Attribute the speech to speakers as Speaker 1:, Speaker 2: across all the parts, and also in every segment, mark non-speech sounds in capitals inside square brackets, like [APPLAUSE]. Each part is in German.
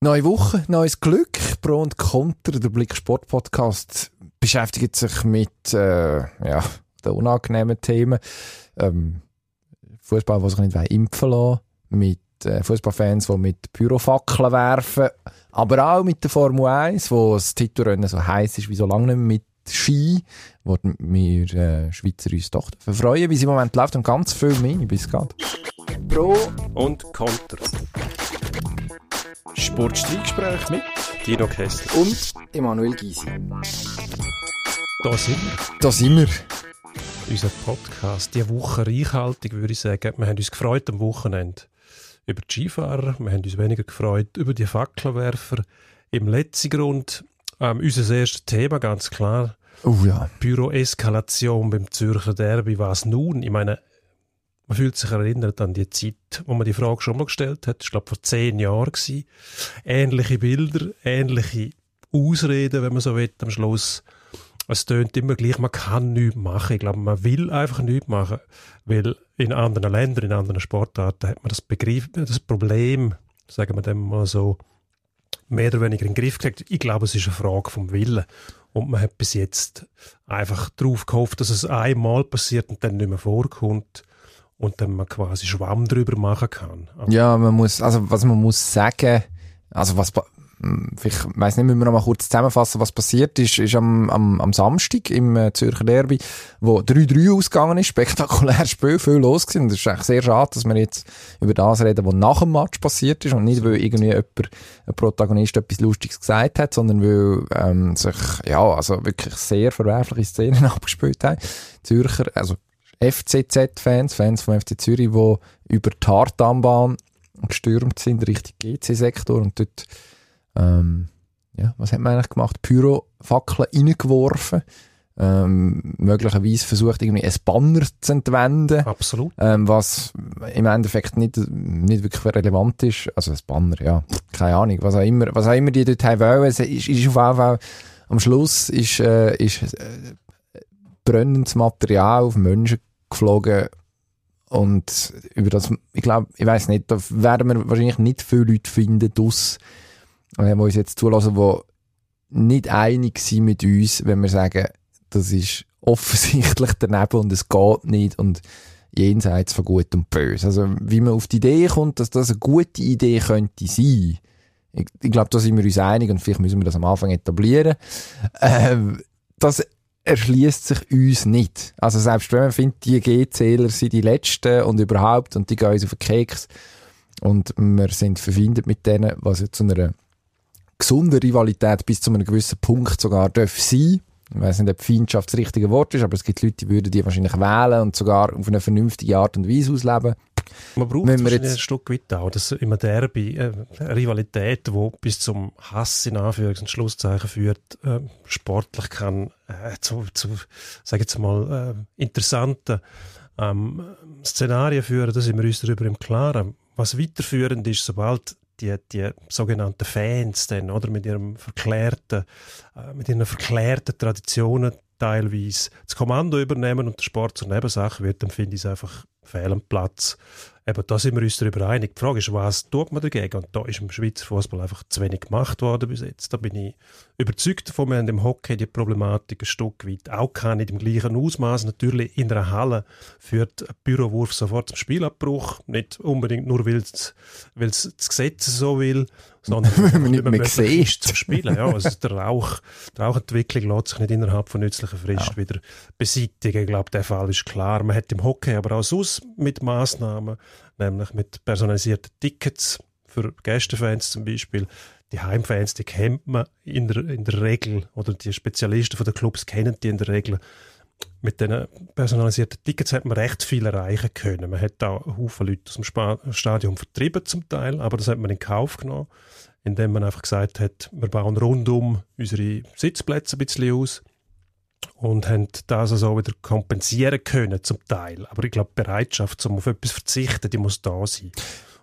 Speaker 1: Neue Woche, neues Glück, Pro und Konter, der Blick Sport Podcast beschäftigt sich mit äh, ja, den unangenehmen Themen. Ähm, Fußball, die sich nicht impfen lassen, mit äh, Fußballfans, die mit Pyrofackeln werfen, aber auch mit der Formel 1, wo das Titelrennen so heiß ist wie so lange nicht mehr mit Ski, wo wir äh, Schweizer uns doch freuen, wie sie im Moment läuft und ganz viel mehr bis gerade.
Speaker 2: Pro und Konter.
Speaker 1: Sportstreitgespräch mit
Speaker 2: Dino Kessler
Speaker 1: und Emanuel Gysi.
Speaker 2: Da sind wir.
Speaker 1: Da sind wir.
Speaker 2: Unser Podcast, die Woche reichhaltig, würde ich sagen. Wir haben uns gefreut am Wochenende über die Skifahrer, wir haben uns weniger gefreut über die Fackelwerfer. Im letzten Grund ähm, unser erstes Thema, ganz klar.
Speaker 1: Oh ja.
Speaker 2: Pyroeskalation beim Zürcher Derby. Was nun? Ich meine, man fühlt sich erinnert an die Zeit, wo man die Frage schon mal gestellt hat. Ich glaube, vor zehn Jahren gewesen. Ähnliche Bilder, ähnliche Ausreden, wenn man so will, am Schluss. Es tönt immer gleich, man kann nichts machen. Ich glaube, man will einfach nichts machen, weil in anderen Ländern, in anderen Sportarten hat man das Begriff, das Problem, sagen wir dem mal so, mehr oder weniger in den Griff gekriegt. Ich glaube, es ist eine Frage vom Willen. Und man hat bis jetzt einfach darauf gehofft, dass es einmal passiert und dann nicht mehr vorkommt und dann man quasi Schwamm drüber machen kann.
Speaker 1: Aber ja, man muss, also was man muss sagen, also was, hm, ich weiß nicht, müssen wir noch mal kurz zusammenfassen, was passiert ist, ist am, am, am Samstag im äh, Zürcher Derby, wo 3-3 ausgegangen ist, [LAUGHS] spektakuläres Spiel, viel los gewesen. Und es ist eigentlich sehr schade, dass wir jetzt über das reden, was nach dem Match passiert ist und nicht, weil irgendwie jemand, ein Protagonist etwas Lustiges gesagt hat, sondern weil ähm, sich, ja, also wirklich sehr verwerfliche Szenen [LAUGHS] abgespielt haben. Zürcher, also FCZ-Fans, Fans vom FC Zürich, die über die Hartanbahn gestürmt sind Richtung GC-Sektor und dort, ähm, ja, was hat man eigentlich gemacht? Pyrofackeln reingeworfen. Ähm, möglicherweise versucht, irgendwie ein Banner zu entwenden.
Speaker 2: Absolut.
Speaker 1: Ähm, was im Endeffekt nicht, nicht wirklich relevant ist. Also ein Banner, ja. Keine Ahnung. Was auch immer, was auch immer die dort haben wollen. Es ist, ist auf jeden Fall, am Schluss ist, äh, ist, äh, brennendes Material auf Menschen geflogen und über das, ich glaube, ich weiß nicht, da werden wir wahrscheinlich nicht viele Leute finden, dus, äh, die uns jetzt zulassen, die nicht einig sind mit uns, wenn wir sagen, das ist offensichtlich daneben und es geht nicht und jenseits von Gut und Böse. Also, wie man auf die Idee kommt, dass das eine gute Idee könnte sein, ich, ich glaube, da sind wir uns einig und vielleicht müssen wir das am Anfang etablieren. Äh, das erschließt sich uns nicht. Also selbst wenn man findet, die G-Zähler sind die letzten und überhaupt und die gehen uns auf den Keks und wir sind verfindet mit denen, was ja zu einer gesunden Rivalität bis zu einem gewissen Punkt sogar darf sein. Ich weiß nicht, ob Feindschaft das richtige Wort ist, aber es gibt Leute, die würden die wahrscheinlich wählen und sogar auf eine vernünftige Art und Weise ausleben.
Speaker 2: Man braucht Wenn jetzt ein Stück weit auch, dass immer Derby, äh, Rivalität, die bis zum Hass in Anführungs- und Schlusszeichen führt, äh, sportlich kann äh, zu, zu sage jetzt mal, äh, interessanten ähm, Szenarien führen, da sind wir uns darüber im Klaren. Was weiterführend ist, sobald die, die sogenannten Fans dann, oder, mit ihrem verklärten, äh, mit ihren verklärten Traditionen teilweise das Kommando übernehmen und der Sport zur Nebensache wird, dann finde ich es einfach fehl am Platz. Eben, da sind wir uns darüber einig. Die Frage ist, was tut man dagegen? Und da ist im Schweizer Fußball einfach zu wenig gemacht worden bis jetzt. Da bin ich überzeugt davon. Wir haben im Hockey die Problematik ein Stück weit auch nicht im gleichen Ausmaß. Natürlich in einer Halle führt ein Bürowurf sofort zum Spielabbruch. Nicht unbedingt nur, weil es das Gesetz so will, sondern [LAUGHS]
Speaker 1: wenn man nicht mehr sieht.
Speaker 2: zum Spielen. Ja, also der Rauch, die Rauchentwicklung lässt sich nicht innerhalb von nützlicher Frist ja. wieder beseitigen. Ich glaube, der Fall ist klar. Man hat im Hockey aber auch sonst mit Massnahmen, nämlich mit personalisierten Tickets für Gästefans zum Beispiel. Die Heimfans, die kennt man in der, in der Regel, oder die Spezialisten von den Clubs kennen die in der Regel mit den personalisierten Tickets hat man recht viel erreichen können. Man hat auch Haufen Leute aus dem Stadion vertrieben zum Teil, aber das hat man in Kauf genommen, indem man einfach gesagt hat, wir bauen rundum unsere Sitzplätze ein bisschen aus und haben das also wieder kompensieren können zum Teil. Aber ich glaube, die Bereitschaft, um auf etwas zu verzichten, die muss da sein.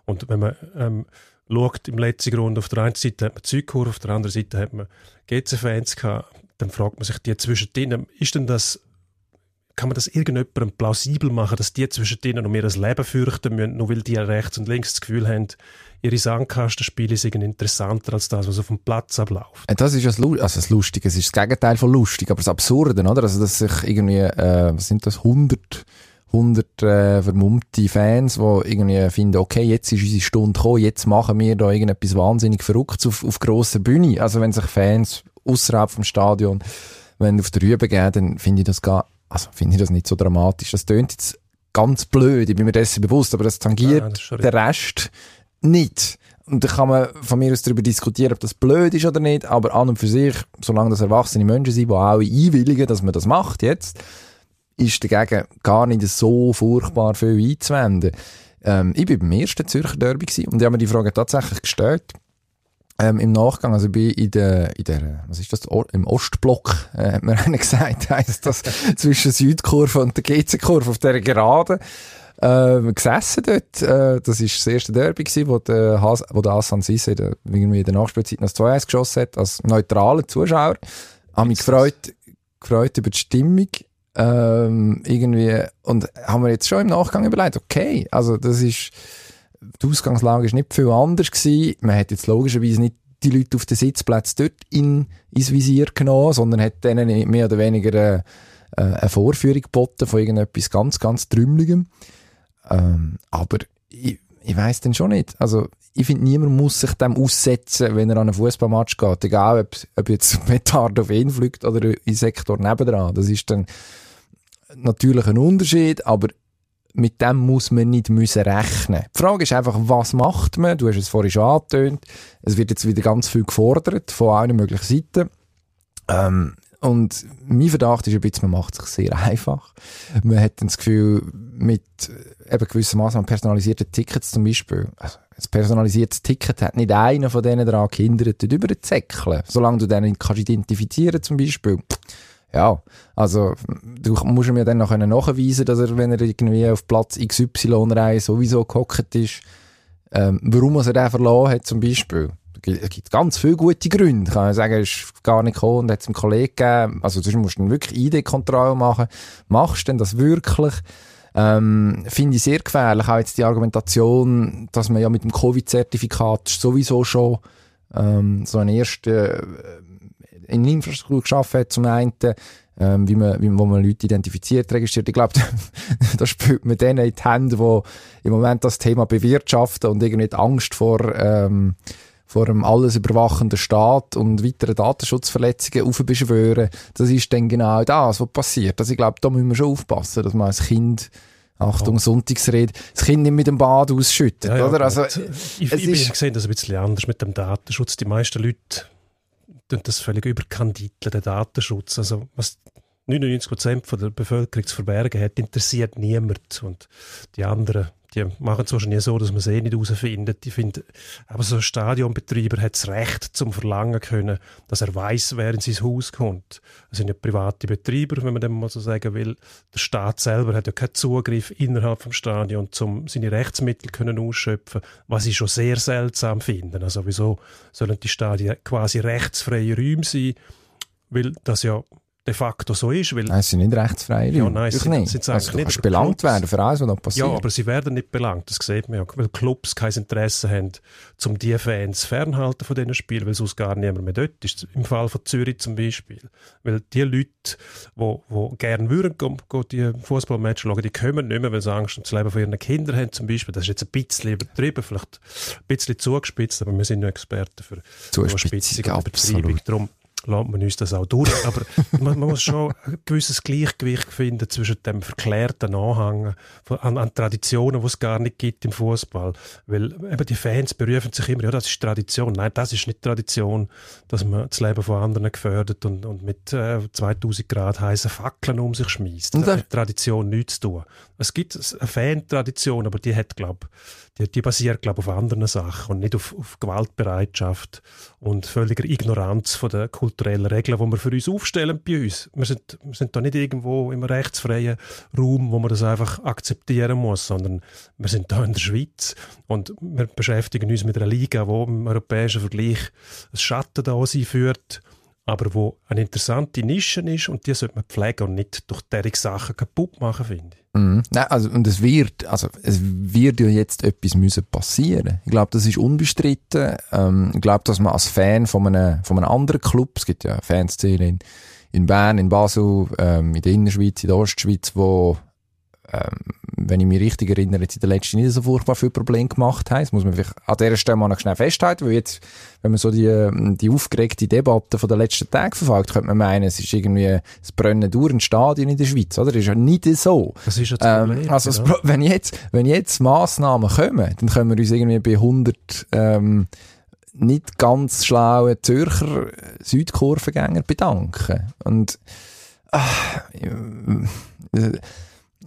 Speaker 2: Und wenn man ähm, schaut, im letzten Grund, auf der einen Seite hat man Zeugkurve, auf der anderen Seite hat man GC-Fans gehabt, dann fragt man sich die zwischendrin, ist denn das kann man das irgendjemandem plausibel machen, dass die zwischen denen um ihr Leben fürchten müssen, nur weil die rechts und links das Gefühl haben, ihre Sandkastenspiele sind interessanter als das, was auf dem Platz abläuft.
Speaker 1: Äh, das ist das, also das Lustige, es ist das Gegenteil von lustig, aber das Absurde, oder? Also, dass sich irgendwie, äh, was sind das, 100 100 äh, vermummte Fans, die irgendwie finden, okay, jetzt ist unsere Stunde gekommen, jetzt machen wir da irgendetwas wahnsinnig Verrücktes auf, auf grosser Bühne. Also wenn sich Fans außerhalb vom Stadion wenn auf der Rübe gehen, dann finde ich das gar, also finde ich das nicht so dramatisch. Das tönt jetzt ganz blöd, ich bin mir dessen bewusst, aber das tangiert ja, das den Rest nicht. Und da kann man von mir aus darüber diskutieren, ob das blöd ist oder nicht, aber an und für sich, solange das erwachsene Menschen sind, die auch einwilligen, dass man das macht jetzt, ist dagegen gar nicht so furchtbar viel einzuwenden. Ähm, ich bin beim ersten Zürcher Derby und ich habe mir die Frage tatsächlich gestellt. Ähm, Im Nachgang, also ich bin in der, in der, was ist das, im Ostblock, äh, hat mir [LAUGHS] einer gesagt, heisst das, zwischen Südkurve und der GC-Kurve auf dieser Gerade, äh, gesessen dort. Äh, das war das erste Derby gewesen, wo der, Has wo der Hassan Sisse irgendwie in der Nachspielzeit noch 2-1 geschossen hat, als neutraler Zuschauer. Habe mich gefreut, gefreut über die Stimmung, ähm, irgendwie, und haben wir jetzt schon im Nachgang überlegt, okay, also das ist, die Ausgangslage ist nicht viel anders gewesen. Man hat jetzt logischerweise nicht die Leute auf den Sitzplätzen dort in, ins Visier genommen, sondern hat denen mehr oder weniger eine, äh, eine Vorführung geboten von irgendetwas ganz, ganz Trümmeligem. Ähm, aber ich, ich weiss dann schon nicht. Also, ich finde, niemand muss sich dem aussetzen, wenn er an einen Fußballmatch geht. Egal, ob, ob jetzt [LAUGHS] Petard auf ihn fliegt oder im Sektor nebendran. Das ist dann natürlich ein Unterschied, aber mit dem muss man nicht müssen rechnen. Die Frage ist einfach, was macht man? Du hast es vorhin schon angetönt. Es wird jetzt wieder ganz viel gefordert von allen möglichen Seiten. Ähm, und mein Verdacht ist ein bisschen, man macht es sich sehr einfach. Man hat das Gefühl, mit äh, eben gewissermaßen personalisierten Tickets zum Beispiel, also ein personalisiertes Ticket hat nicht einer von denen daran gehindert, dort über zu zäckeln. Solange du den kannst identifizieren zum Beispiel, ja, also du musst mir dann noch nachweisen, dass er, wenn er irgendwie auf Platz XY-Reihe sowieso gehockt ist, ähm, warum er den verloren hat zum Beispiel. Es gibt ganz viele gute Gründe. Kann ich sagen, er ist gar nicht gekommen und hat es einem Kollegen gegeben. Also sonst musst du dann wirklich ID-Kontrolle machen. Machst du denn das wirklich? Ähm, Finde ich sehr gefährlich. Auch jetzt die Argumentation, dass man ja mit dem Covid-Zertifikat sowieso schon ähm, so einen ersten in Infrastruktur geschaffen hat, zum einen, ähm, wie man, wie, wo man Leute identifiziert, registriert. Ich glaube, [LAUGHS] da spielt man denen in die Hände, die im Moment das Thema bewirtschaften und irgendwie die Angst vor, ähm, vor einem alles überwachenden Staat und weiteren Datenschutzverletzungen aufbeschwören. Das ist dann genau das, was passiert. Also ich glaube, da müssen wir schon aufpassen, dass man als Kind Achtung, ja. Sonntagsrede, das Kind nicht mit dem Bad ausschüttet, ja, ja, oder? Also,
Speaker 2: ich, ich, ich bin gesehen, das ein bisschen anders mit dem Datenschutz. Die meisten Leute das völlig überkandideln, den Datenschutz. Also, was 99 Prozent der Bevölkerung zu verbergen hat, interessiert niemand. Und die anderen, die machen es wahrscheinlich so, dass man es eh nicht herausfindet. Ich finde, aber so ein Stadionbetreiber hat das Recht zum Verlangen können, dass er weiß, wer in sein Haus kommt. Das sind ja private Betreiber, wenn man dem mal so sagen will. Der Staat selber hat ja keinen Zugriff innerhalb vom Stadion, um seine Rechtsmittel können ausschöpfen, was ich schon sehr seltsam finde. Also wieso sollen die Stadien quasi rechtsfreie Räume sein? Weil das ja de facto so ist. Weil
Speaker 1: nein, sie sind nicht rechtsfrei.
Speaker 2: Ja, nein, sie
Speaker 1: nicht. sind also, du nicht. kannst belangt werden für alles, was da passiert.
Speaker 2: Ja, aber sie werden nicht belangt, das sieht man ja. Weil Clubs kein Interesse haben, um die Fans fernhalten von diesen Spielen, weil sonst gar niemand mehr dort ist. Im Fall von Zürich zum Beispiel. Weil die Leute, die, die gerne würden gehen, die Fußballmatch schauen, die kommen nicht mehr, weil sie Angst um das Leben von ihren Kindern haben zum Beispiel. Das ist jetzt ein bisschen übertrieben, vielleicht ein bisschen zugespitzt, aber wir sind nur Experten für
Speaker 1: Zuspitzung und Übertreibung.
Speaker 2: Darum lässt man uns das auch durch. [LAUGHS] Aber man, man, muss schon ein gewisses Gleichgewicht finden zwischen dem verklärten Anhang an, an Traditionen, die es gar nicht gibt im Fußball. Weil eben die Fans berufen sich immer, ja, das ist Tradition. Nein, das ist nicht Tradition, dass man das Leben von anderen gefördert und, und mit äh, 2000 Grad heißen Fackeln um sich schmeißt. Das hat mit Tradition nichts zu tun. Es gibt eine Fan-Tradition, aber die hat, glaube die, die basiert, glaube auf anderen Sachen und nicht auf, auf Gewaltbereitschaft und völliger Ignoranz von der kulturellen Regeln, die wir für uns aufstellen bei uns. Wir sind, wir sind da nicht irgendwo im rechtsfreien Raum, wo man das einfach akzeptieren muss, sondern wir sind da in der Schweiz und wir beschäftigen uns mit einer Liga, wo im europäischen Vergleich ein Schatten da sein führt aber wo eine interessante Nische ist und die sollte man pflegen und nicht durch derige Sachen kaputt machen, finde ich.
Speaker 1: Mhm. Nein, also, und es wird, also, es wird ja jetzt etwas müssen passieren. Ich glaube, das ist unbestritten. Ähm, ich glaube, dass man als Fan von einem, von einem anderen Club, es gibt ja Fanszenen in, in Bern, in Basel, ähm, in der Innerschweiz, in der Ostschweiz, wo ähm, wenn ich mich richtig erinnere, jetzt in den letzten nicht so furchtbar viel Probleme gemacht haben. Das muss man vielleicht an dieser Stelle mal noch schnell festhalten, weil jetzt, wenn man so die, ähm, die aufgeregte Debatte von den letzten Tagen verfolgt, könnte man meinen, es ist irgendwie das Brennen durch ein Stadion in der Schweiz, oder? Das ist ja nicht so.
Speaker 2: Das ist ja das ähm,
Speaker 1: Problem, Also, ja. wenn jetzt, wenn jetzt Massnahmen kommen, dann können wir uns irgendwie bei 100, ähm, nicht ganz schlauen Zürcher Südkurvengänger bedanken. Und, ach, äh,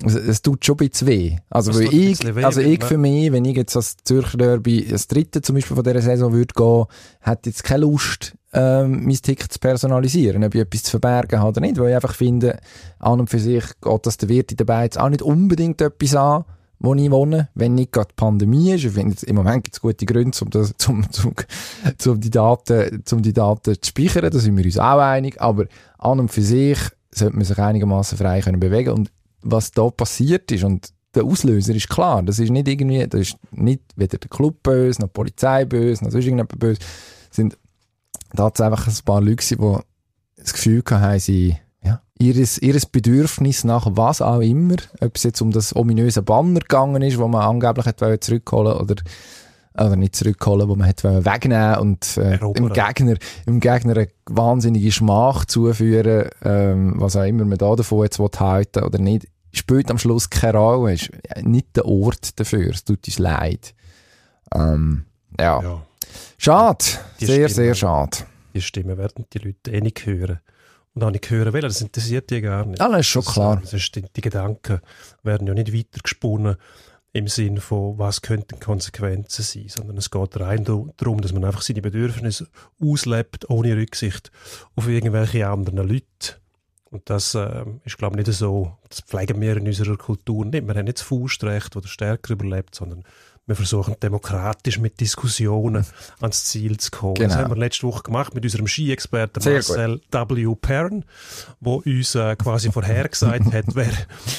Speaker 1: es, es tut schon ein bisschen weh. Also, weil ich, weh, also ich für mich, wenn ich jetzt als Zürcher Derby das dritte zum Beispiel von dieser Saison würde gehen, hätte jetzt keine Lust, ähm, mein Ticket zu personalisieren, ob ich etwas zu verbergen habe oder nicht, weil ich einfach finde, an und für sich geht das der Wirt dabei jetzt auch nicht unbedingt etwas an, wo ich wohne, wenn nicht gerade die Pandemie ist. Ich finde, im Moment gibt es gute Gründe, um, das, zum, [LAUGHS] zum, zum, die Daten, zum die Daten zu speichern, da sind wir uns auch einig, aber an und für sich sollte man sich einigermaßen frei können bewegen und was da passiert ist und der Auslöser ist klar. Das ist nicht irgendwie, das ist nicht weder der Club böse, noch die Polizei böse, noch sonst irgendjemand böse. Es sind tatsächlich ein paar Leute, die das Gefühl haben, sie ja, ihres, ihres Bedürfnis nach was auch immer, ob es jetzt um das ominöse Banner gegangen ist, wo man angeblich hat zurückholen oder oder nicht zurückholen, wo man hat wegnehmen und äh, im Gegner im Gegner eine wahnsinnige Schmach zuführen, ähm, was auch immer man da davon jetzt halten oder nicht, spielt am Schluss keine Rolle. Ist nicht der Ort dafür. Es tut uns leid. Ähm, ja. ja. Schade. Die sehr, Stimme, sehr schade.
Speaker 2: Die Stimme werden die Leute eh nicht hören. Und auch nicht hören wollen, das interessiert die gar nicht.
Speaker 1: Ja, das ist schon klar.
Speaker 2: Das ist, die Gedanken werden ja nicht weitergesponnen im Sinn von, was könnten Konsequenzen sein, sondern es geht rein darum, dass man einfach seine Bedürfnisse auslebt, ohne Rücksicht auf irgendwelche anderen Leute. Und das äh, ist, glaube ich, nicht so, das pflegen wir in unserer Kultur nicht. Wir haben nicht das Faustrecht, das der Stärker überlebt, sondern wir versuchen demokratisch mit Diskussionen ans Ziel zu kommen. Genau. Das haben wir letzte Woche gemacht mit unserem Ski-Experten Marcel. W. Perrin, der uns äh, quasi vorhergesagt [LAUGHS] hat, wer,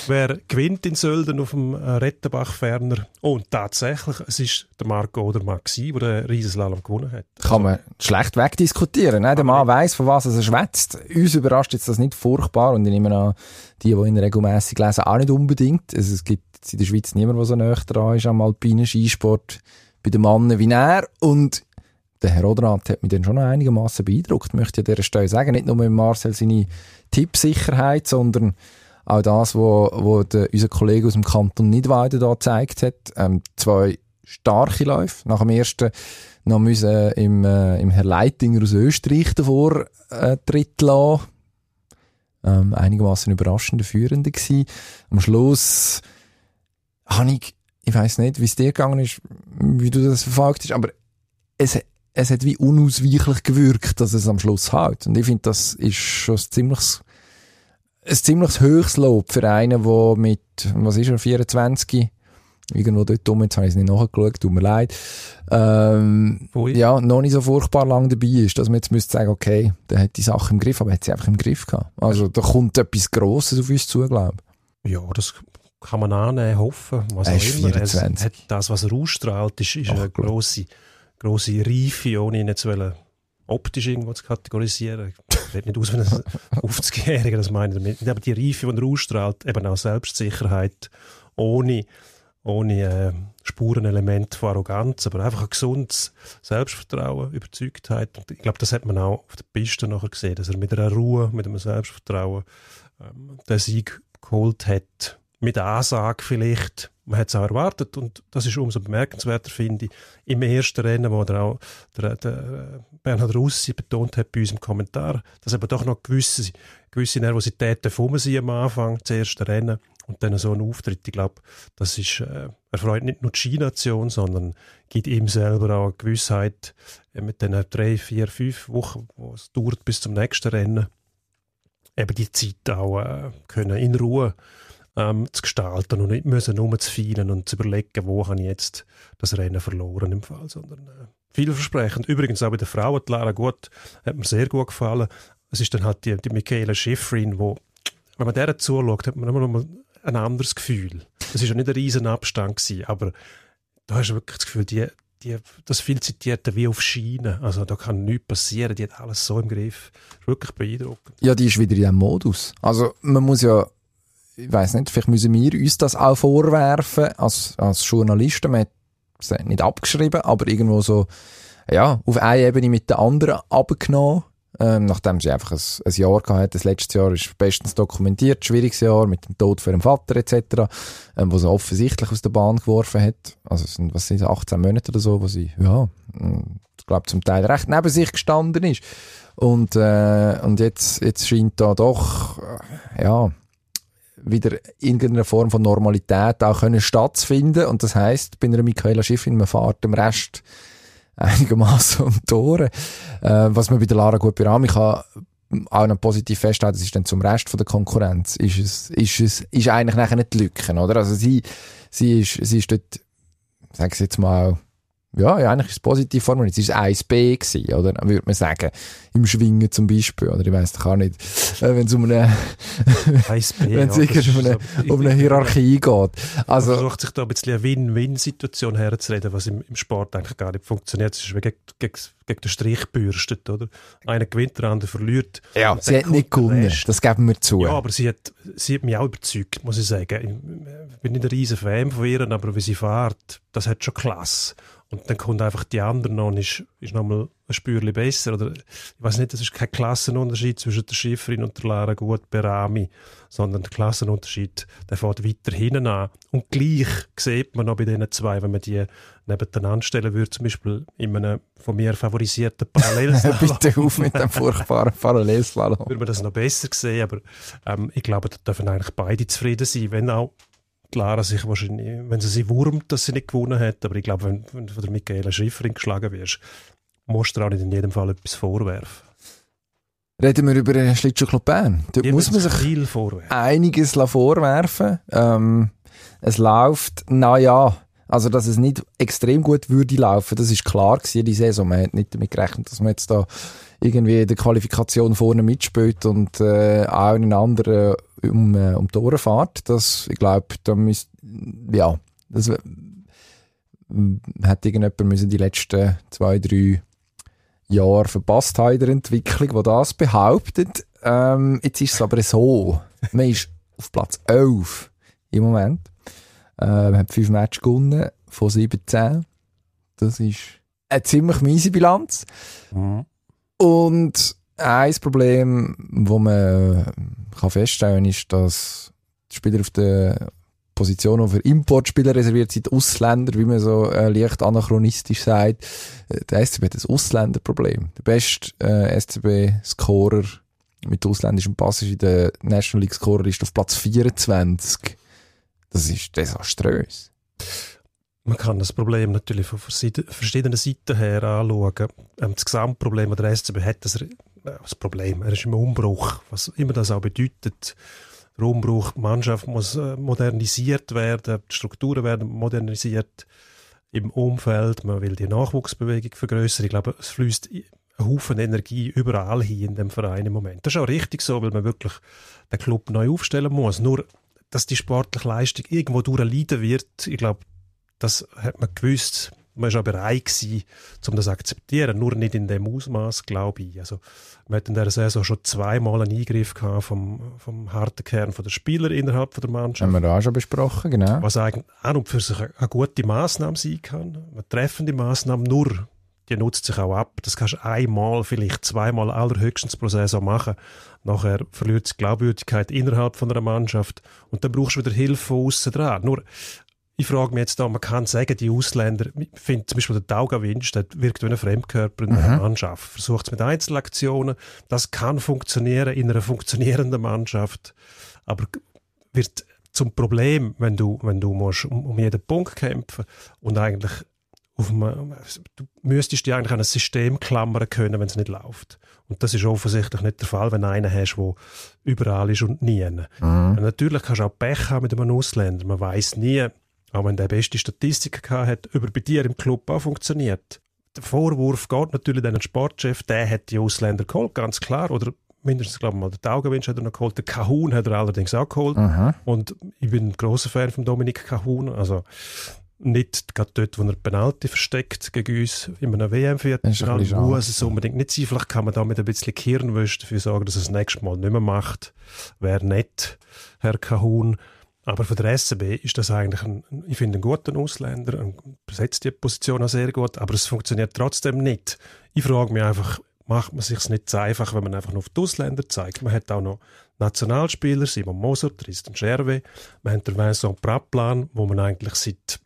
Speaker 2: wer gewinnt in Sölden auf dem äh, Rettenbach-Ferner. Und tatsächlich, es ist der Marco Odermatt der den Riesenslalom gewonnen hat.
Speaker 1: Kann man schlecht wegdiskutieren. Ne? Der Mann weiss, von was er schwätzt. Uns überrascht jetzt das nicht furchtbar und ich nehme an, die, die ihn regelmäßig lesen, auch nicht unbedingt. Also es gibt in der Schweiz niemand, der so näher dran ist am alpinen Skisport bei den Mannen wie er. Und der Herr Odermatt hat mich dann schon einigermaßen beeindruckt, möchte ich an dieser Stelle sagen. Nicht nur mit Marcel seine Tippsicherheit, sondern auch das, was wo der, unser Kollege aus dem Kanton Nidwalden da gezeigt hat. Ähm, zwei starke Läufe. Nach dem ersten noch müssen im, äh, im Herr Leitinger aus Österreich davor äh, Tritt lassen. Ähm, einigermaßen überraschende Führende gewesen. Am Schluss habe ich, ich weiß nicht, wie es dir gegangen ist, wie du das verfolgt hast, aber es, es hat wie unausweichlich gewirkt, dass es am Schluss halt. Und ich finde, das ist schon ein ziemliches, ein ziemliches höchstes Lob für einen, der mit, was ist er, 24, irgendwo dort rum, jetzt habe ich es nicht nachgeschaut, tut mir leid, ähm, ja, noch nicht so furchtbar lang dabei ist, dass man jetzt müsste sagen, okay, der hat die Sache im Griff, aber hat sie einfach im Griff gehabt. Also da kommt etwas Grosses auf uns zu, glaube
Speaker 2: ich. Ja, das kann man annehmen, hoffen, was
Speaker 1: er auch immer. 24.
Speaker 2: Hat das, was er ausstrahlt, ist, ist Ach, eine grosse, grosse Reife, ohne ihn jetzt optisch irgendwo zu kategorisieren. Ich will nicht aus wie ein 50-Jähriger, das meine ich damit. Aber die Reife, die er ausstrahlt, eben auch Selbstsicherheit, ohne, ohne äh, Spurenelement von Arroganz, aber einfach ein gesundes Selbstvertrauen, Überzeugtheit. Und ich glaube, das hat man auch auf der Piste nachher gesehen, dass er mit einer Ruhe, mit einem Selbstvertrauen ähm, den Sieg geholt hat mit Ansage vielleicht. Man hat es auch erwartet und das ist umso bemerkenswerter, finde ich, im ersten Rennen, wo der auch der, der Bernhard Russi betont hat bei uns im Kommentar, dass eben doch noch gewisse, gewisse Nervosität davon sind am Anfang, das erste Rennen und dann so ein Auftritt. Ich glaube, das ist, äh, erfreut nicht nur die Ski-Nation, sondern gibt ihm selber auch eine Gewissheit äh, mit den drei, vier, fünf Wochen, wo es dauert bis zum nächsten Rennen, eben die Zeit auch äh, können in Ruhe ähm, zu gestalten und nicht müssen nur zu feilen und zu überlegen, wo habe ich jetzt das Rennen verloren im Fall, sondern äh, vielversprechend. Übrigens auch bei der Frauen, die Lara Gut, hat mir sehr gut gefallen. Es ist dann halt die, die Michaela Schifrin, wo, wenn man der zuschaut, hat man immer noch mal ein anderes Gefühl. Das war ja nicht ein riesen Abstand gewesen, aber da hast du wirklich das Gefühl, die, die, das viel zitierte wie auf Schienen. Also da kann nichts passieren, die hat alles so im Griff. Das ist wirklich beeindruckend.
Speaker 1: Ja, die ist wieder in diesem Modus. Also man muss ja, ich weiß nicht, vielleicht müssen wir uns das auch vorwerfen als, als Journalisten. Man hat es nicht abgeschrieben, aber irgendwo so, ja, auf einer Ebene mit der anderen abgenommen. Ähm, nachdem sie einfach ein, ein Jahr gehabt das letzte Jahr ist bestens dokumentiert, schwieriges Jahr mit dem Tod für ihren Vater etc., ähm, wo sie offensichtlich aus der Bahn geworfen hat. Also es sind, was sind 18 Monate oder so, wo sie, ja, mm, ich glaube zum Teil recht neben sich gestanden ist. Und, äh, und jetzt, jetzt scheint da doch, äh, ja, wieder irgendeine Form von Normalität auch können stattfinden und das heißt bei einer Michaela Schiffrin man fährt dem Rest einigermaßen [LAUGHS] um Tore. Äh, was man bei der Lara Guperami kann auch noch positiv festhalten, das ist dann zum Rest von der Konkurrenz, ist es, ist es, ist eigentlich nachher nicht die Lücke, oder? Also sie, sie ist, sie ist dort, sag ich jetzt mal, ja, ja, eigentlich ist es positiv formuliert. Es war 1B gewesen, oder? Würde man sagen. Im Schwingen zum Beispiel, oder? Ich weiss doch auch nicht, äh, wenn es um eine, [LAUGHS] 1B, wenn es ja, um eine, um eine Hierarchie geht.
Speaker 2: Also. Man versucht sich da ein bisschen eine Win-Win-Situation herzureden, was im, im, Sport eigentlich gar nicht funktioniert. Es ist wie gegen, gegen, gegen den Strich bürstet, oder? Einer gewinnt, der andere verliert.
Speaker 1: Ja, sie hat nicht gewonnen. Das geben wir zu.
Speaker 2: Ja, aber sie hat, sie hat mich auch überzeugt, muss ich sagen. Ich bin nicht ein riesen Fan von ihr, aber wie sie fährt, das hat schon Klasse. Und dann kommt einfach die andere noch und ist, ist nochmal ein Spürchen besser. Oder, ich weiß nicht, das ist kein Klassenunterschied zwischen der Schifferin und der Lara Gut Berami, sondern der Klassenunterschied, der fährt weiter hinten an. Und gleich sieht man noch bei diesen zwei, wenn man die nebeneinander stellen würde, zum Beispiel in einem von mir favorisierten Parallelslalom. [LAUGHS]
Speaker 1: Bitte auf mit dem furchtbaren Parallelslalom.
Speaker 2: Würde man das noch besser sehen, aber ähm, ich glaube, da dürfen eigentlich beide zufrieden sein, wenn auch Lara sich wahrscheinlich, wenn sie sie wurmt, dass sie nicht gewonnen hat, aber ich glaube, wenn, wenn du von der Michaela Schifferin geschlagen wirst, musst du auch nicht in jedem Fall etwas vorwerfen.
Speaker 1: Reden wir über den Schlittschuhclub Bern. Dort muss man sich einiges vorwerfen. Ähm, es läuft, naja, also dass es nicht extrem gut würde laufen, das ist klar gewesen, die Saison. Man hat nicht damit gerechnet, dass man jetzt da irgendwie in der Qualifikation vorne mitspielt und äh, in anderen um, äh, um die Ohren fährt. Das, ich glaube, da müsste, ja, das äh, hat irgendjemand müssen die letzten zwei, drei Jahre verpasst haben in der Entwicklung, die das behauptet. Ähm, jetzt ist es aber so, man ist auf Platz 11 im Moment. Äh, man hat fünf Matches gewonnen von 17. Das ist eine ziemlich miese Bilanz. Mhm. Und ein Problem, das man kann feststellen kann, ist, dass die Spieler auf der Position, die für Importspieler reserviert sind, Ausländer, wie man so äh, leicht anachronistisch sagt. Äh, der SCB hat ein Ausländerproblem. Der beste äh, SCB-Scorer mit ausländischem Pass ist in der National League Scorer ist auf Platz 24. Das ist desaströs.
Speaker 2: Man kann das Problem natürlich von verschiedenen Seiten her anschauen. Ähm, das Gesamtproblem, der SCB hat, das das Problem. Er ist im Umbruch, was immer das auch bedeutet. Der Umbruch, die Mannschaft muss äh, modernisiert werden, die Strukturen werden modernisiert im Umfeld. Man will die Nachwuchsbewegung vergrößern. Ich glaube, es fließt ein Haufen Energie überall hin in dem Verein im Moment. Das ist auch richtig so, weil man wirklich den Club neu aufstellen muss. Nur, dass die sportliche Leistung irgendwo durchleiden wird, ich glaube, das hat man gewusst man war auch bereit gewesen, um das zu akzeptieren, nur nicht in dem Ausmaß, glaube ich. Also, man hat in dieser Saison schon zweimal einen Eingriff gehabt vom, vom harten Kern der Spieler innerhalb der Mannschaft.
Speaker 1: Haben wir auch schon besprochen, genau.
Speaker 2: Was eigentlich an und für sich eine gute Massnahme sein kann, eine treffende Massnahme, nur die nutzt sich auch ab. Das kannst du einmal, vielleicht zweimal allerhöchstens pro Saison machen. Nachher verliert die Glaubwürdigkeit innerhalb von einer Mannschaft und dann brauchst du wieder Hilfe von außen dran. Nur ich frage mich jetzt da, man kann sagen, die Ausländer, ich finde zum Beispiel der Tauga Winch, der wirkt wie ein Fremdkörper in einer mhm. Mannschaft. Versucht es mit Einzelaktionen. Das kann funktionieren in einer funktionierenden Mannschaft. Aber wird zum Problem, wenn du, wenn du musst um, um jeden Punkt kämpfen und eigentlich auf einem, du müsstest dich eigentlich an ein System klammern können, wenn es nicht läuft. Und das ist offensichtlich nicht der Fall, wenn einer hast, der überall ist und nie. Mhm. Natürlich kannst du auch Pech haben mit einem Ausländer. Man weiß nie, auch wenn der beste Statistik hat, über bei dir im Club auch funktioniert. der Vorwurf geht natürlich an den Sportchef, der hat die Ausländer geholt, ganz klar, oder mindestens, glaube ich mal, der Taugenwinsch hat er noch geholt, der Kahun hat er allerdings auch geholt.
Speaker 1: Aha.
Speaker 2: Und ich bin ein großer Fan von Dominik Kahun, also nicht gerade dort, wo er Penalty versteckt gegen uns in einem WM-Viertelfinale, muss es unbedingt nicht sein. Vielleicht kann man da mit ein bisschen Kirnwäsche dafür sorgen, dass er das nächste Mal nicht mehr macht. Wäre nett, Herr Kahun. Aber für den SCB ist das eigentlich ein, ich finde, ein guter Ausländer, er besetzt die Position auch sehr gut, aber es funktioniert trotzdem nicht. Ich frage mich einfach, macht man sich nicht so einfach, wenn man einfach nur auf die Ausländer zeigt? Man hat auch noch Nationalspieler, Simon Moser, Tristan Scherwe, man hat den Vincent Prapplan, wo man eigentlich seit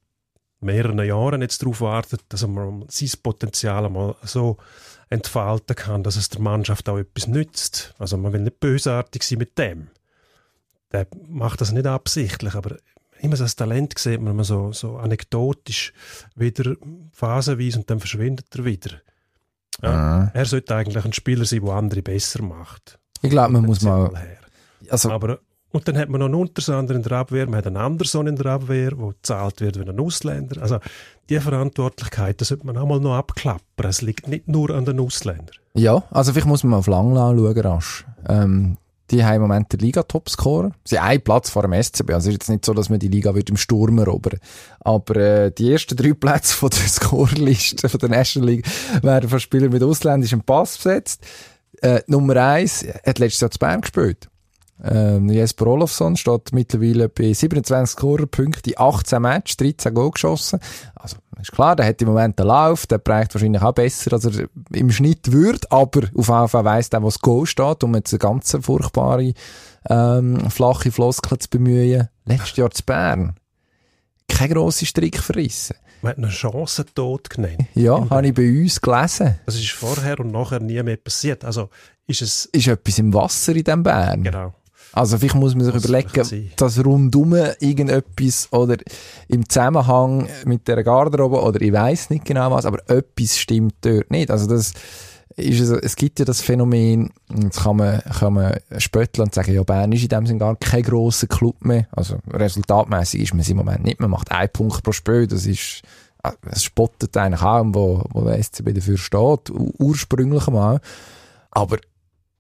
Speaker 2: mehreren Jahren jetzt darauf wartet, dass man sein Potenzial mal so entfalten kann, dass es der Mannschaft auch etwas nützt. Also man will nicht bösartig sein mit dem. Der macht das nicht absichtlich, aber immer so das Talent sieht man immer so, so anekdotisch wieder phasenweise und dann verschwindet er wieder. Ja, ah. Er sollte eigentlich ein Spieler sein, der andere besser macht.
Speaker 1: Ich glaube, man muss mal...
Speaker 2: Also, aber und dann hat man noch einen Untersander in der Abwehr, man hat einen Anderson in der Abwehr, der gezahlt wird wie ein Ausländer. Also die Verantwortlichkeit, das sollte man auch mal noch abklappern. Es liegt nicht nur an den Ausländern.
Speaker 1: Ja, also vielleicht muss man mal auf Langlau schauen, rasch. Ähm, die haben im Moment den Liga-Topscorer. Sie haben einen Platz vor dem SCB. Also ist jetzt nicht so, dass man die Liga wird im Sturm erobern. Aber äh, die ersten drei [LAUGHS] Plätze von der Scorerliste der National League werden von Spielern mit ausländischem Pass besetzt. Äh, Nummer eins hat letztes Jahr zu Bern gespielt. Ähm, Jesper Olofsson steht mittlerweile bei 27 Scorerpunkten in 18 Matches, 13 Goal geschossen. Also, ist klar, der hat im Moment einen Lauf, der prägt wahrscheinlich auch besser, als er im Schnitt würde, aber auf jeden Fall weiss der, wo das Goal steht, um jetzt eine ganz furchtbare, ähm, flache Floskel zu bemühen. Letztes Jahr zu Bern. Kein grosser Strick verrissen.
Speaker 2: Man hat eine Chance tot genannt.
Speaker 1: Ja, habe ich bei uns gelesen.
Speaker 2: Das ist vorher und nachher nie mehr passiert. Also, ist es...
Speaker 1: Ist etwas im Wasser in diesem Bern?
Speaker 2: Genau.
Speaker 1: Also vielleicht muss man sich das überlegen, dass rundum irgendetwas oder im Zusammenhang mit der Garderobe oder ich weiß nicht genau was, aber etwas stimmt dort nicht. Also das ist also, es gibt ja das Phänomen, jetzt kann man, kann man spötteln und sagen, ja, Bern ist in dem Sinne gar kein grosser Club mehr. Also resultatmäßig ist man es im Moment nicht. Man macht einen Punkt pro Spiel, das ist, es spottet eigentlich kaum, wo, wo der SCB dafür steht, ursprünglich mal. Aber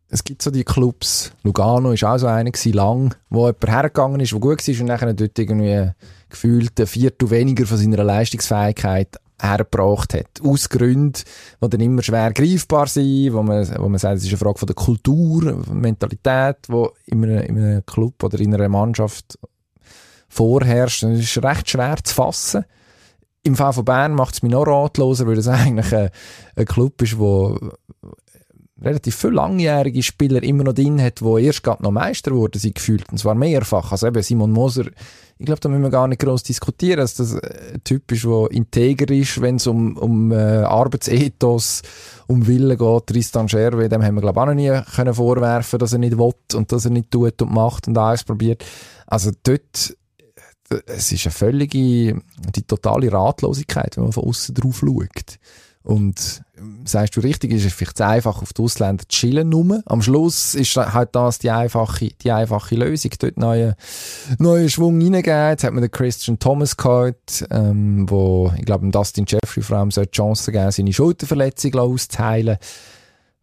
Speaker 1: es gibt so die Clubs, Lugano ist auch so einer gewesen, lang, wo jemand hergegangen ist, der gut war und dann dort irgendwie gefühlt ein Viertel weniger von seiner Leistungsfähigkeit hergebracht hat. Aus Gründen, die dann immer schwer greifbar sind, wo man, wo man sagt, es ist eine Frage von der Kultur, Mentalität, die in einem, in einem Club oder in einer Mannschaft vorherrscht. Es ist recht schwer zu fassen. Im Fall von Bern macht es mich noch ratloser, weil es [LAUGHS] eigentlich ein, ein Club ist, wo relativ viele langjährige Spieler immer noch drin hat, die erst gerade noch Meister wurden, sind gefühlt. Und zwar mehrfach. Also eben Simon Moser, ich glaube, da müssen wir gar nicht groß diskutieren, dass das ein Typ ist, der integer ist, wenn es um, um äh, Arbeitsethos, um Willen geht. Tristan Scherwe, dem haben wir, glaube ich, auch noch nie können vorwerfen dass er nicht will und dass er nicht tut und macht und alles probiert. Also dort, es ist eine völlige, die totale Ratlosigkeit, wenn man von außen drauf schaut. Und sagst du richtig, ist es vielleicht einfach auf die Ausländer zu chillen nur. Am Schluss ist halt das die einfache, die einfache Lösung. Dort neue, neue Schwung reingeben. Jetzt hat man den Christian Thomas gehabt, ähm, wo, ich glaube, Dustin Jeffrey vor allem so die Chance geben, seine Schulterverletzung auszuheilen.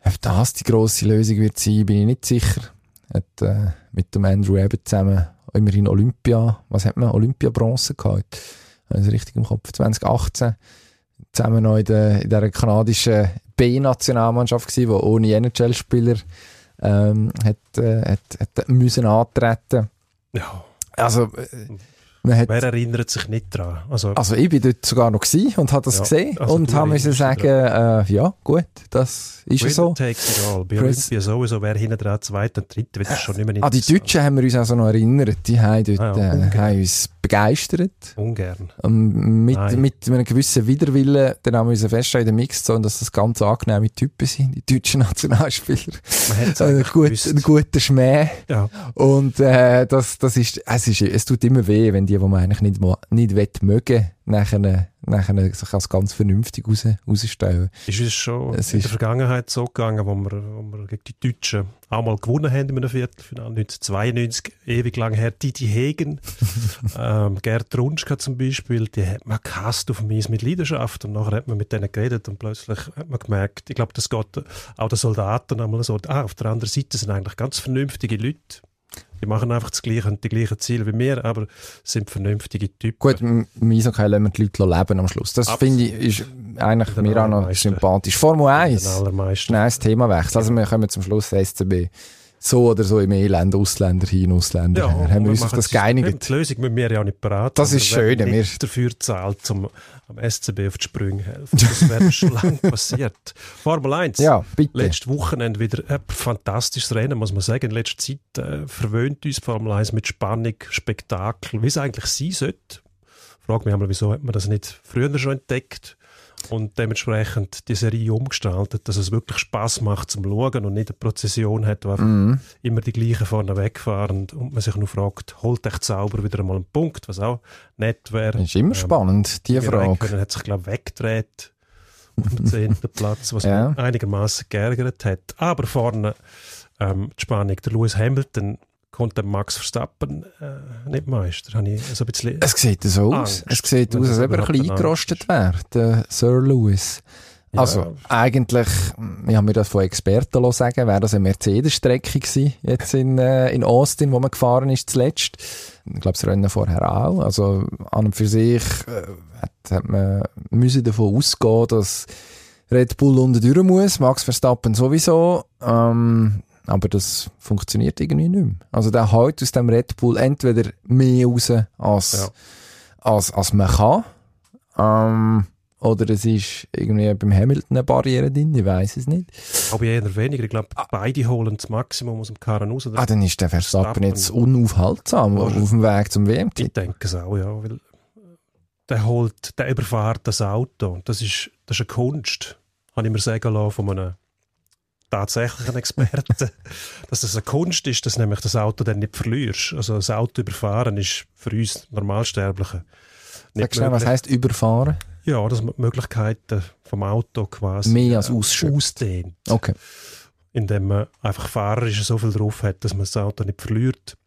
Speaker 1: Ob das die grosse Lösung wird sein, bin ich nicht sicher. Hat, äh, mit dem Andrew Abbott zusammen immerhin Olympia, was hat man? Olympia-Bronze gehabt. Also richtig im Kopf, 2018 zusammen noch in, der, in dieser kanadischen B-Nationalmannschaft gewesen, die ohne NHL-Spieler ähm, hat, äh, hat, hat müssen antreten.
Speaker 2: Ja.
Speaker 1: Also,
Speaker 2: äh, hat, Wer erinnert sich nicht daran?
Speaker 1: Also, also ich bin dort sogar noch gewesen und habe das ja, gesehen also und habe müssen sagen, äh, ja gut, das ist Winner so.
Speaker 2: takes it all. Bei Olympia sowieso, wer hinten dran zweiter und dritter, wird das schon nicht mehr
Speaker 1: An die Deutschen haben wir uns also noch erinnert, die haben, dort, ah, ja, äh, haben uns begeistert.
Speaker 2: Ungern.
Speaker 1: Und mit, mit einem gewissen Widerwillen, dann haben wir uns feststellen in der Mixzone, dass das ganz angenehme Typen sind, die deutschen [LAUGHS] Nationalspieler. Man hat ein, gut, ein guter Schmäh.
Speaker 2: Ja.
Speaker 1: Und äh, das, das ist, es ist, es tut immer weh, wenn die, die man eigentlich nicht, nicht will mögen, nachher, nachher sich als ganz vernünftig raus, rausstellen.
Speaker 2: Ist es schon es in ist der Vergangenheit so gegangen, wo wir, wo wir gegen die Deutschen auch mal gewonnen haben in einem Viertelfinale, 1992, ewig lang her, Didi Hegen, [LAUGHS] ähm, Gerd Runschka zum Beispiel, die hat man gehasst auf mich mit Leidenschaft und nachher hat man mit denen geredet und plötzlich hat man gemerkt, ich glaube, das geht auch den Soldaten einmal so, ah, auf der anderen Seite sind eigentlich ganz vernünftige Leute, die machen einfach das Gleiche und die gleichen Ziele wie wir, aber sind vernünftige Typen.
Speaker 1: Gut, im Eishockey lassen wir die Leute leben am Schluss. Das finde ich ist eigentlich mir auch noch sympathisch. Formel 1, schnelles Themawechsel. Also wir kommen zum Schluss SCB so oder so im Elend, Ausländer hin, Ausländer ja, her. Haben wir uns auf das geeinigt?
Speaker 2: Die Lösung müssen wir ja nicht beraten.
Speaker 1: Das ist schön.
Speaker 2: Wir dafür zahlt, um am SCB auf die Sprünge helfen. Das wäre [LAUGHS] schon lange passiert. Formel 1.
Speaker 1: Ja, bitte.
Speaker 2: Letztes Wochenende wieder ein fantastisches Rennen, muss man sagen. In letzter Zeit äh, verwöhnt uns Formel 1 mit Spannung, Spektakel, wie es eigentlich sein sollte. Ich frage mich einmal, wieso hat man das nicht früher schon entdeckt? Und dementsprechend die Serie umgestaltet, dass es wirklich Spaß macht zum Schauen und nicht eine Prozession hat, wo mm. immer die gleichen vorne wegfahren und man sich nur fragt, holt echt sauber wieder einmal einen Punkt, was auch nett wäre.
Speaker 1: Das ist immer ähm, spannend, die Frage.
Speaker 2: Können hat sich, glaube ich, weggedreht auf dem zehnten [LAUGHS] Platz, was ja. einigermaßen geärgert hat. Aber vorne ähm, die Spannung, der Lewis Hamilton konnte Max Verstappen äh, nicht Meister. Habe ich so ein bisschen
Speaker 1: es sieht so aus. Es sieht aus, als ob er ein bisschen eingerostet wäre, der Sir Lewis. Also, ja. eigentlich, ich habe mir das von Experten sagen, wäre das eine Mercedes-Strecke gewesen, jetzt in, äh, in Austin, wo man gefahren ist zuletzt. Ich glaube, das Rennen vorher auch. Also, an und für sich äh, hat, hat man müssen davon ausgehen, dass Red Bull unten durch muss, Max Verstappen sowieso. Ähm, aber das funktioniert irgendwie nicht mehr. Also der haut aus dem Red Bull entweder mehr raus, als, ja. als, als man kann. Ähm, oder es ist irgendwie beim Hamilton eine Barriere drin, ich weiß es nicht.
Speaker 2: Aber eher weniger. Ich glaube, beide holen das Maximum aus dem Karren raus.
Speaker 1: Ah, dann ist der Verstappen jetzt unaufhaltsam auf dem Weg zum WM-Titel.
Speaker 2: Ich denke es auch, ja. Weil der holt, der überfahrt das Auto. Das ist, das ist eine Kunst, habe ich mir sagen lassen von einem tatsächlichen Experten, [LAUGHS] dass es eine Kunst ist, dass nämlich das Auto dann nicht verlierst. Also das Auto überfahren ist für uns Normalsterbliche
Speaker 1: nicht Sag was heisst überfahren?
Speaker 2: Ja, dass man die Möglichkeiten vom Auto quasi
Speaker 1: mehr als ausdehnt.
Speaker 2: Okay. Indem man einfach fahrerisch so viel drauf hat, dass man das Auto nicht verliert.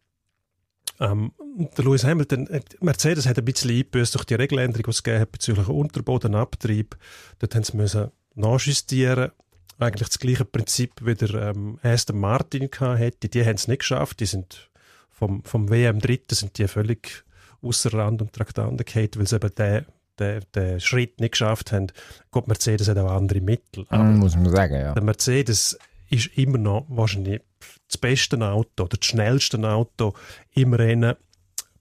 Speaker 2: Ähm, der Lewis Hamilton, äh, Mercedes hat ein bisschen eingebüßt durch die Regeländerung, die es gegeben hat bezüglich Unterbodenabtrieb. Dort haben sie müssen nachjustieren eigentlich das gleiche Prinzip wie der ähm, Aston Martin hätte. Die haben es nicht geschafft. Die sind vom, vom WM Dritten sind die völlig außer Rand und Traktanten gehalten, weil sie eben den, den, den Schritt nicht geschafft haben. Gut, Mercedes hat auch andere Mittel.
Speaker 1: Mm, aber mm, muss man sagen, ja.
Speaker 2: Der Mercedes ist immer noch wahrscheinlich das beste Auto oder das schnellste Auto im Rennen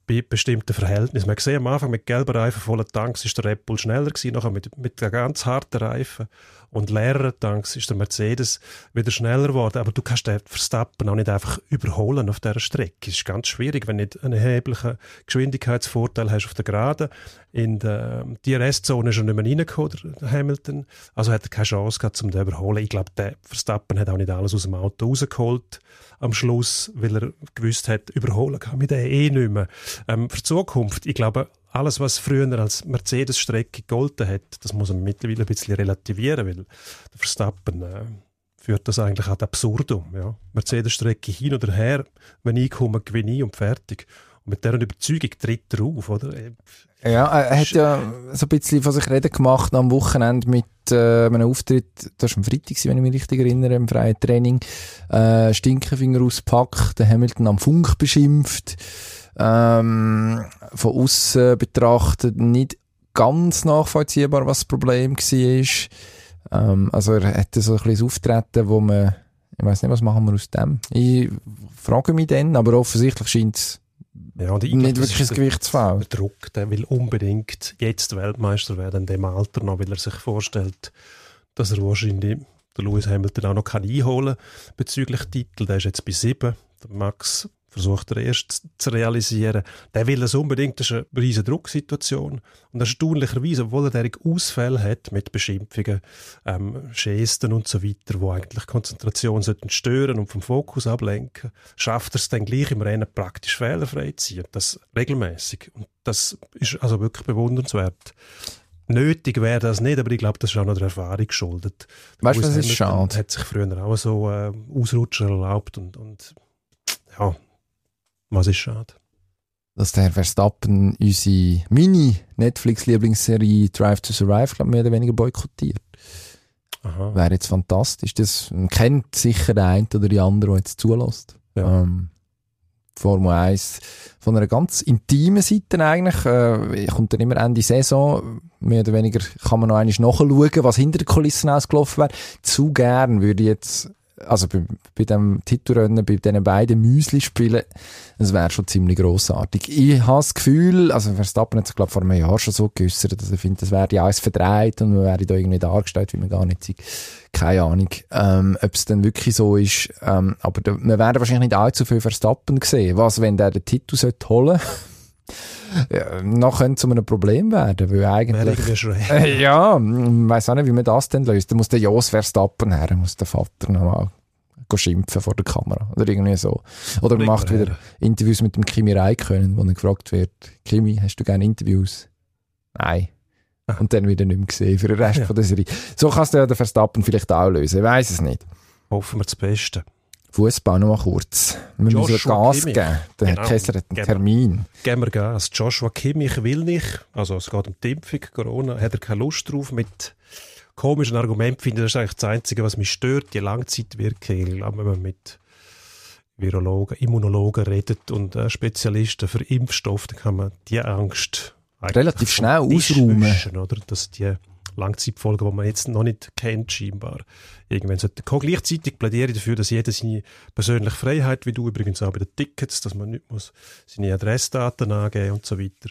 Speaker 2: bei bestimmten Verhältnissen. Man sieht am Anfang mit gelben Reifen, vollen Tanks, ist der Red Bull schneller gewesen, nachher mit, mit ganz harten Reifen und leeren Tanks ist der Mercedes wieder schneller geworden. Aber du kannst den Verstappen auch nicht einfach überholen auf dieser Strecke. Es ist ganz schwierig, wenn du nicht einen erheblichen Geschwindigkeitsvorteil hast auf der Geraden. In der DRS-Zone ist er nicht mehr reingekommen, der Hamilton. Also hat er keine Chance gehabt, um den überholen. Ich glaube, der Verstappen hat auch nicht alles aus dem Auto rausgeholt am Schluss, weil er gewusst hat, überholen kann mit der eh nicht mehr. Ähm, für die Zukunft, ich glaube, alles, was früher als Mercedes-Strecke gegolten hat, das muss man mittlerweile ein bisschen relativieren, weil der Verstappen äh, führt das eigentlich ad absurdum. Ja. Mercedes-Strecke hin oder her, wenn ich komme, gewinne ich und fertig. Und mit dieser Überzeugung tritt er auf, oder?
Speaker 1: Ja, er hat ja so ein bisschen von sich reden gemacht am Wochenende mit äh, einem Auftritt, das war am Freitag, wenn ich mich richtig erinnere, im freien Training, äh, Stinkefinger auspackt, den Hamilton am Funk beschimpft, ähm, von außen betrachtet nicht ganz nachvollziehbar, was das Problem war. Ähm, also er hatte so ein bisschen Auftreten, wo man, ich weiß nicht, was machen wir aus dem? Ich frage mich dann, aber offensichtlich scheint es ja, und ich nicht wirklich ein Gewichtsfall.
Speaker 2: Der Druck, der will unbedingt jetzt Weltmeister werden in dem Alter noch, weil er sich vorstellt, dass er wahrscheinlich der Lewis Hamilton auch noch kann einholen bezüglich Titel. Der ist jetzt bei sieben. Der Max versucht er erst zu realisieren. Der will es unbedingt, das ist eine riesige Drucksituation. Und erstaunlicherweise, obwohl er derige Ausfälle hat mit Beschimpfungen, ähm, Gesten und so weiter, wo eigentlich Konzentration sollten stören und vom Fokus ablenken, schafft er es dann gleich im Rennen praktisch fehlerfrei zu ziehen. Das regelmäßig. Und das ist also wirklich bewundernswert. Nötig wäre das nicht, aber ich glaube, das ist auch noch der Erfahrung geschuldet.
Speaker 1: Weißt du, was ist schade?
Speaker 2: hat sich früher auch so äh, Ausrutscher erlaubt und, und ja, was ist schade?
Speaker 1: Dass der Verstappen unsere Mini-Netflix-Lieblingsserie Drive to Survive, glaube mehr oder weniger boykottiert. Wäre jetzt fantastisch. Das kennt sicher der eine oder die andere, der jetzt zulässt. Ja. Ähm, Formel 1 von einer ganz intimen Seite eigentlich. Äh, kommt dann immer Ende Saison. Mehr oder weniger kann man noch einmal nachschauen, was hinter den Kulissen ausgelaufen wäre. Zu gern würde ich jetzt also bei, bei dem Titelrennen, bei diesen beiden Müsli-Spielen, das wäre schon ziemlich grossartig. Ich habe das Gefühl, also Verstappen hat sich, glaube vor einem Jahr schon so geäussert, dass er findet, das wäre ja alles verdreht und man wäre da irgendwie dargestellt, wie man gar nicht sieht. Keine Ahnung, ähm, ob es dann wirklich so ist. Ähm, aber da, wir werden wahrscheinlich nicht allzu viel Verstappen sehen. Was, wenn der den Titel sollte holen ja, noch könnte zu einem Problem werden, weil eigentlich... [LAUGHS] Ja, ich weiss auch nicht, wie man das denn löst. Da muss der Jos Verstappen her, muss der Vater nochmal schimpfen vor der Kamera oder irgendwie so. Oder man macht wieder Interviews mit dem Kimi Räikkönen, wo dann gefragt wird, Kimi, hast du gerne Interviews? Nein. Ah. Und dann wieder nicht mehr gesehen für den Rest ja. von der Serie. So kannst du ja den Verstappen vielleicht auch lösen, ich weiß es nicht.
Speaker 2: Hoffen wir das Beste.
Speaker 1: Fußball noch mal kurz. Wir Joshua müssen Gas Kimmich. geben. Der genau. Kessler hat einen genau. Termin.
Speaker 2: Geben wir Gas. Joshua Kimmich will nicht. Also es geht um die Impfung, Corona. Hat er keine Lust drauf. Mit komischen Argumenten finde das ist eigentlich das Einzige, was mich stört. Die Langzeitwirkung. Glaube, wenn man mit Virologen, Immunologen redet und äh, Spezialisten für Impfstoffe, dann kann man die Angst
Speaker 1: relativ schnell ausräumen.
Speaker 2: Oder? Dass die Langzeitfolgen, die man jetzt noch nicht kennt, scheinbar. Irgendwann sollte kommen. Gleichzeitig plädiere ich dafür, dass jeder seine persönliche Freiheit, wie du übrigens auch bei den Tickets, dass man nicht muss seine Adressdaten angeben und so weiter.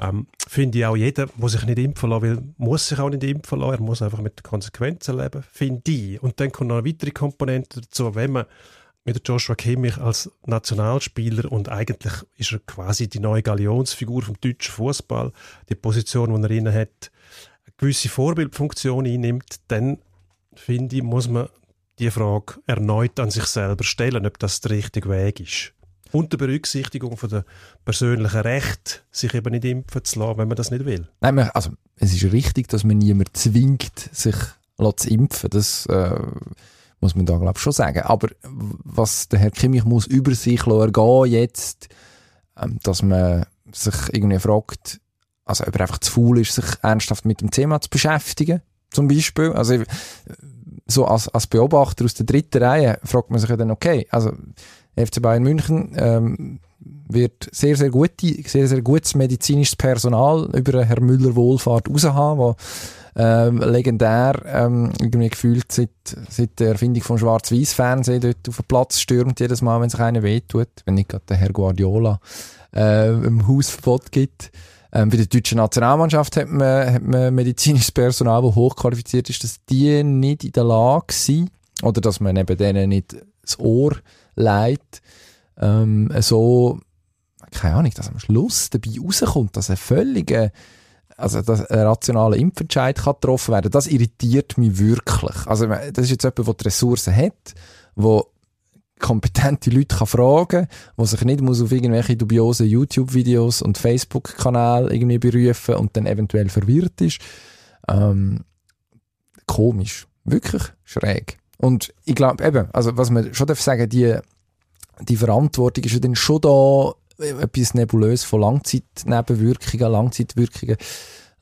Speaker 2: Ähm, finde ich auch jeder, der sich nicht impfen lassen will, muss sich auch nicht impfen lassen. Er muss einfach mit den Konsequenzen leben, finde ich. Und dann kommt noch eine weitere Komponente dazu, wenn man mit Joshua Kimmich als Nationalspieler und eigentlich ist er quasi die neue Galionsfigur vom deutschen Fußball. Die Position, die er inne hat, gewisse Vorbildfunktion einnimmt, dann finde ich, muss man die Frage erneut an sich selber stellen, ob das der richtige Weg ist. Unter Berücksichtigung von der persönlichen Recht, sich eben nicht impfen zu lassen, wenn man das nicht will.
Speaker 1: Nein, also es ist richtig, dass man niemand zwingt, sich zu impfen. Das äh, muss man da glaube ich schon sagen. Aber was der Herr Kimmich muss über sich ergehen jetzt, ähm, dass man sich irgendwie fragt, also ob er einfach zu faul ist, sich ernsthaft mit dem Thema zu beschäftigen, zum Beispiel. Also so als, als Beobachter aus der dritten Reihe fragt man sich ja dann, okay, also FC Bayern München ähm, wird sehr, sehr, gute, sehr, sehr gutes medizinisches Personal über Herr Müller Wohlfahrt raushaben, wo ähm, legendär ähm, irgendwie gefühlt seit, seit der Erfindung vom Schwarz-Weiß-Fernsehen dort auf den Platz stürmt, jedes Mal, wenn sich einer wehtut, wenn nicht gerade der Herr Guardiola äh, im Hausverbot gibt. Ähm, bei der deutschen Nationalmannschaft hat man, hat man medizinisches Personal, das hochqualifiziert ist, dass die nicht in der Lage sind, oder dass man eben denen nicht das Ohr leiht, ähm, so, keine Ahnung, dass am Schluss dabei rauskommt, dass ein völliger, also dass ein rationaler Impfentscheid kann getroffen werden das irritiert mich wirklich. Also das ist jetzt jemand, der die Ressourcen hat, wo kompetente Leute kann fragen kann, die sich nicht muss auf irgendwelche dubiosen YouTube-Videos und Facebook-Kanäle irgendwie berufen und dann eventuell verwirrt ist. Ähm, komisch. Wirklich schräg. Und ich glaube eben, also was man schon darf sagen, die, die Verantwortung ist ja dann schon da, etwas nebulös von Langzeitnebenwirkungen, Langzeitwirkungen,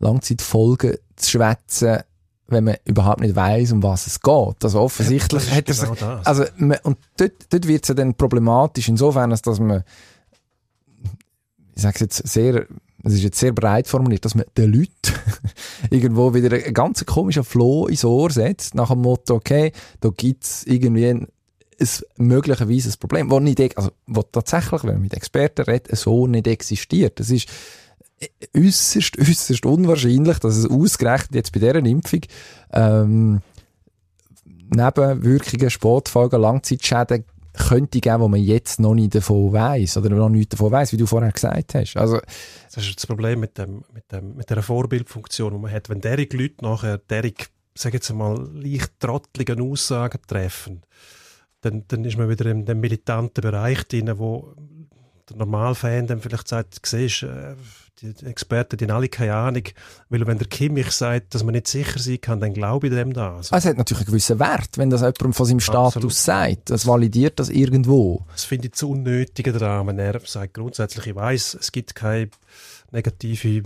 Speaker 1: Langzeitfolgen zu schwätzen, wenn man überhaupt nicht weiß, um was es geht. Also offensichtlich ja, hat er genau sich, das. also, man, und dort, dort wird es ja dann problematisch insofern, als dass man, ich sage es jetzt sehr, es ist jetzt sehr breit formuliert, dass man den Leuten [LAUGHS] irgendwo wieder einen ganz komischen Floh ins Ohr setzt, nach dem Motto, okay, da gibt's irgendwie ein, ein möglicherweise ein Problem, wo nicht, also, wo tatsächlich, wenn man mit Experten redet, so nicht existiert. Das ist, äußerst, äußerst unwahrscheinlich, dass es ausgerechnet jetzt bei dieser Impfung ähm, Nebenwirkungen, Sportfolgen, Langzeitschäden könnte geben, wo man jetzt noch nicht davon weiß oder noch nicht davon weiß, wie du vorher gesagt hast. Also,
Speaker 2: das ist das Problem mit, dem, mit, dem, mit der Vorbildfunktion, die man hat. Wenn derige Leute nachher derige, sag jetzt mal, leicht trottligen Aussagen treffen, dann, dann ist man wieder in dem militanten Bereich drin, wo der Normalfan dann vielleicht sagt, siehst, äh, die Experten die haben alle keine Ahnung, weil wenn der Kimmich sagt, dass man nicht sicher sein kann, dann glaube ich dem da.
Speaker 1: Also, es hat natürlich einen gewissen Wert, wenn das jemand von seinem Status Absolut. sagt. Das validiert das irgendwo.
Speaker 2: Das finde ich zu unnötig daran, wenn er sagt grundsätzlich, ich weiß, es gibt keine negative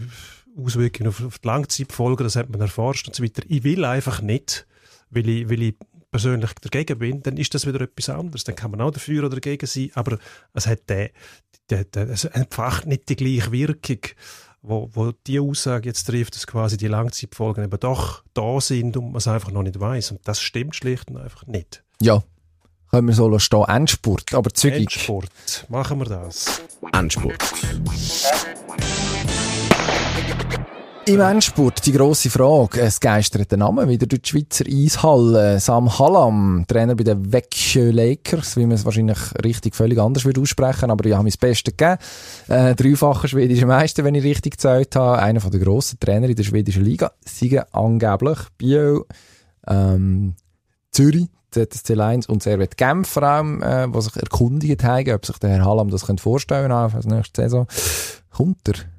Speaker 2: Auswirkungen auf, auf die Langzeitfolgen, das hat man erforscht und so weiter. Ich will einfach nicht, weil ich, weil ich persönlich dagegen bin, dann ist das wieder etwas anderes. Dann kann man auch dafür oder dagegen sein, aber es hat der, der, der, es entfacht nicht die gleiche Wirkung, wo, wo die Aussage jetzt trifft, dass quasi die Langzeitfolgen eben doch da sind und man es einfach noch nicht weiß. Und das stimmt schlicht und einfach nicht.
Speaker 1: Ja, können wir so stehen. Endspurt, aber zügig.
Speaker 2: Endspurt, machen wir das.
Speaker 3: Endspurt.
Speaker 1: Im Endspurt die grosse Frage. Es geistert der Name wieder durch die Schweizer Eishalle. Sam Hallam, Trainer bei den Vecchio Lakers, wie man es wahrscheinlich richtig völlig anders würde aussprechen, aber ich habe mein Bestes gegeben. Äh, dreifacher schwedischer Meister, wenn ich richtig gezählt habe. Einer von den grossen Trainer in der schwedischen Liga. Siegen angeblich Bio, ähm, Zürich, ZSC Lions und Servet Genf vor allem, äh, die sich erkundigt haben, ob sich der Herr Hallam das vorstellen könnte auf die nächste Saison. Kommt er?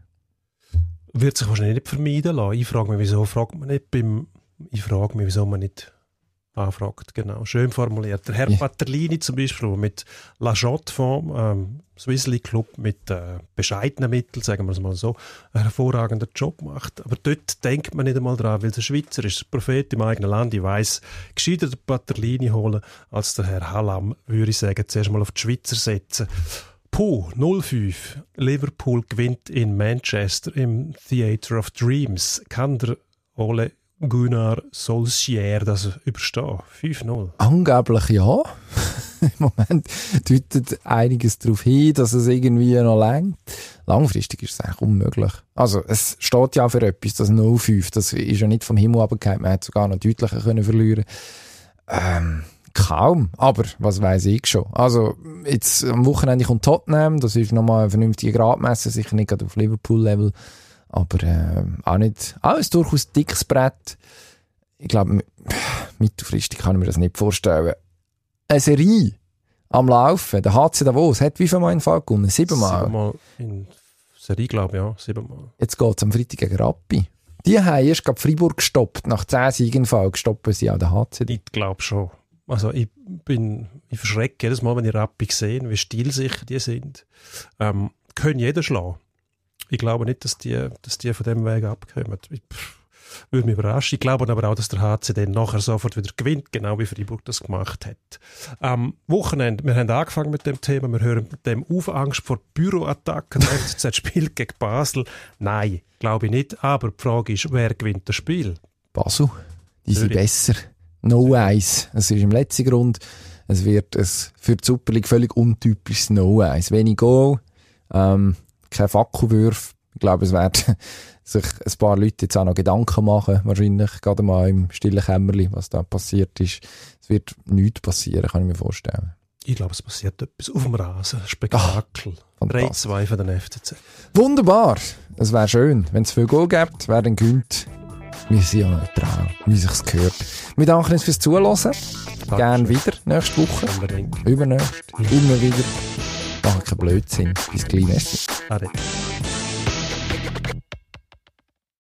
Speaker 2: Wird sich wahrscheinlich nicht vermeiden lassen. Ich frage mich, wieso fragt man nicht beim, ich frage mich, wieso man nicht anfragt. Genau, schön formuliert. Der Herr ja. Paterlini zum Beispiel, mit La Jotte vom ähm, Swissly Club mit äh, bescheidenen Mitteln, sagen wir es mal so, einen hervorragenden Job macht. Aber dort denkt man nicht einmal dran, weil der Schweizer ist Prophet im eigenen Land. Ich weiss, gescheiter den Paterlini holen als der Herr Hallam, würde ich sagen, zuerst mal auf die Schweizer setzen. Puh, 05. Liverpool gewinnt in Manchester im Theatre of Dreams. Kann der Ole Gunnar Solskjaer das überstehen? 5-0.
Speaker 1: Angeblich ja. [LAUGHS] Im Moment deutet einiges darauf hin, dass es irgendwie noch längt. Langfristig ist es eigentlich unmöglich. Also, es steht ja für etwas, das 0-5. Das ist ja nicht vom Himmel abgekehrt. Man hätte sogar noch deutlicher können verlieren ähm, Kaum, aber was weiß ich schon. Also jetzt am Wochenende kommt Tottenham, das ist nochmal ein vernünftiger Gradmesser, sicher nicht gerade auf Liverpool-Level, aber äh, auch nicht, alles durchaus dickes Brett. Ich glaube, mittelfristig kann ich mir das nicht vorstellen. Eine Serie am Laufen, der HC Davos, hat wie viel Mal in Fall gewonnen? Siebenmal?
Speaker 2: Siebenmal in Serie, glaube ich, ja, siebenmal.
Speaker 1: Jetzt geht es am Freitag gegen Rappi. Die haben erst gerade Freiburg gestoppt. Nach zehn Siegen Fall gestoppen sie auch den HC.
Speaker 2: Ich glaube schon. Also ich bin, ich verschrecke jedes Mal, wenn ich Rappi sehe, wie stilsicher die sind. Ähm, können jeder schlagen. Ich glaube nicht, dass die, dass die von dem Weg abkommen. Ich, pff, würde mich überraschen. Ich glaube aber auch, dass der HC dann nachher sofort wieder gewinnt, genau wie Freiburg das gemacht hat. Am Wochenende, wir haben angefangen mit dem Thema, wir hören mit dem auf Angst vor Büroattacken. Der FCZ [LAUGHS] spielt gegen Basel. Nein, glaube ich nicht. Aber die Frage ist, wer gewinnt das Spiel?
Speaker 1: Basel. Die sind besser. No Eyes. Es ist im letzten Grund. Es wird ein für die Super League völlig untypisches No Eyes. Wenig Goal, ähm, kein Fackelwürf. Ich glaube, es werden [LAUGHS] sich ein paar Leute jetzt auch noch Gedanken machen, wahrscheinlich, gerade mal im stillen Kämmerli, was da passiert ist. Es wird nichts passieren, kann ich mir vorstellen.
Speaker 2: Ich glaube, es passiert etwas auf dem Rasen. Spektakel. 3-2 von den FCZ.
Speaker 1: Wunderbar. Es wäre schön, wenn es viel Goal gibt, wer dann gönnt. Wir sind ja neutral, wie sich's gehört. Wir danken uns fürs Zuhören. Gerne wieder nächste Woche.
Speaker 2: Unbedingt.
Speaker 1: Übernächst. Immer wieder. Machen keinen Blödsinn. Bis gleich.
Speaker 2: Ade.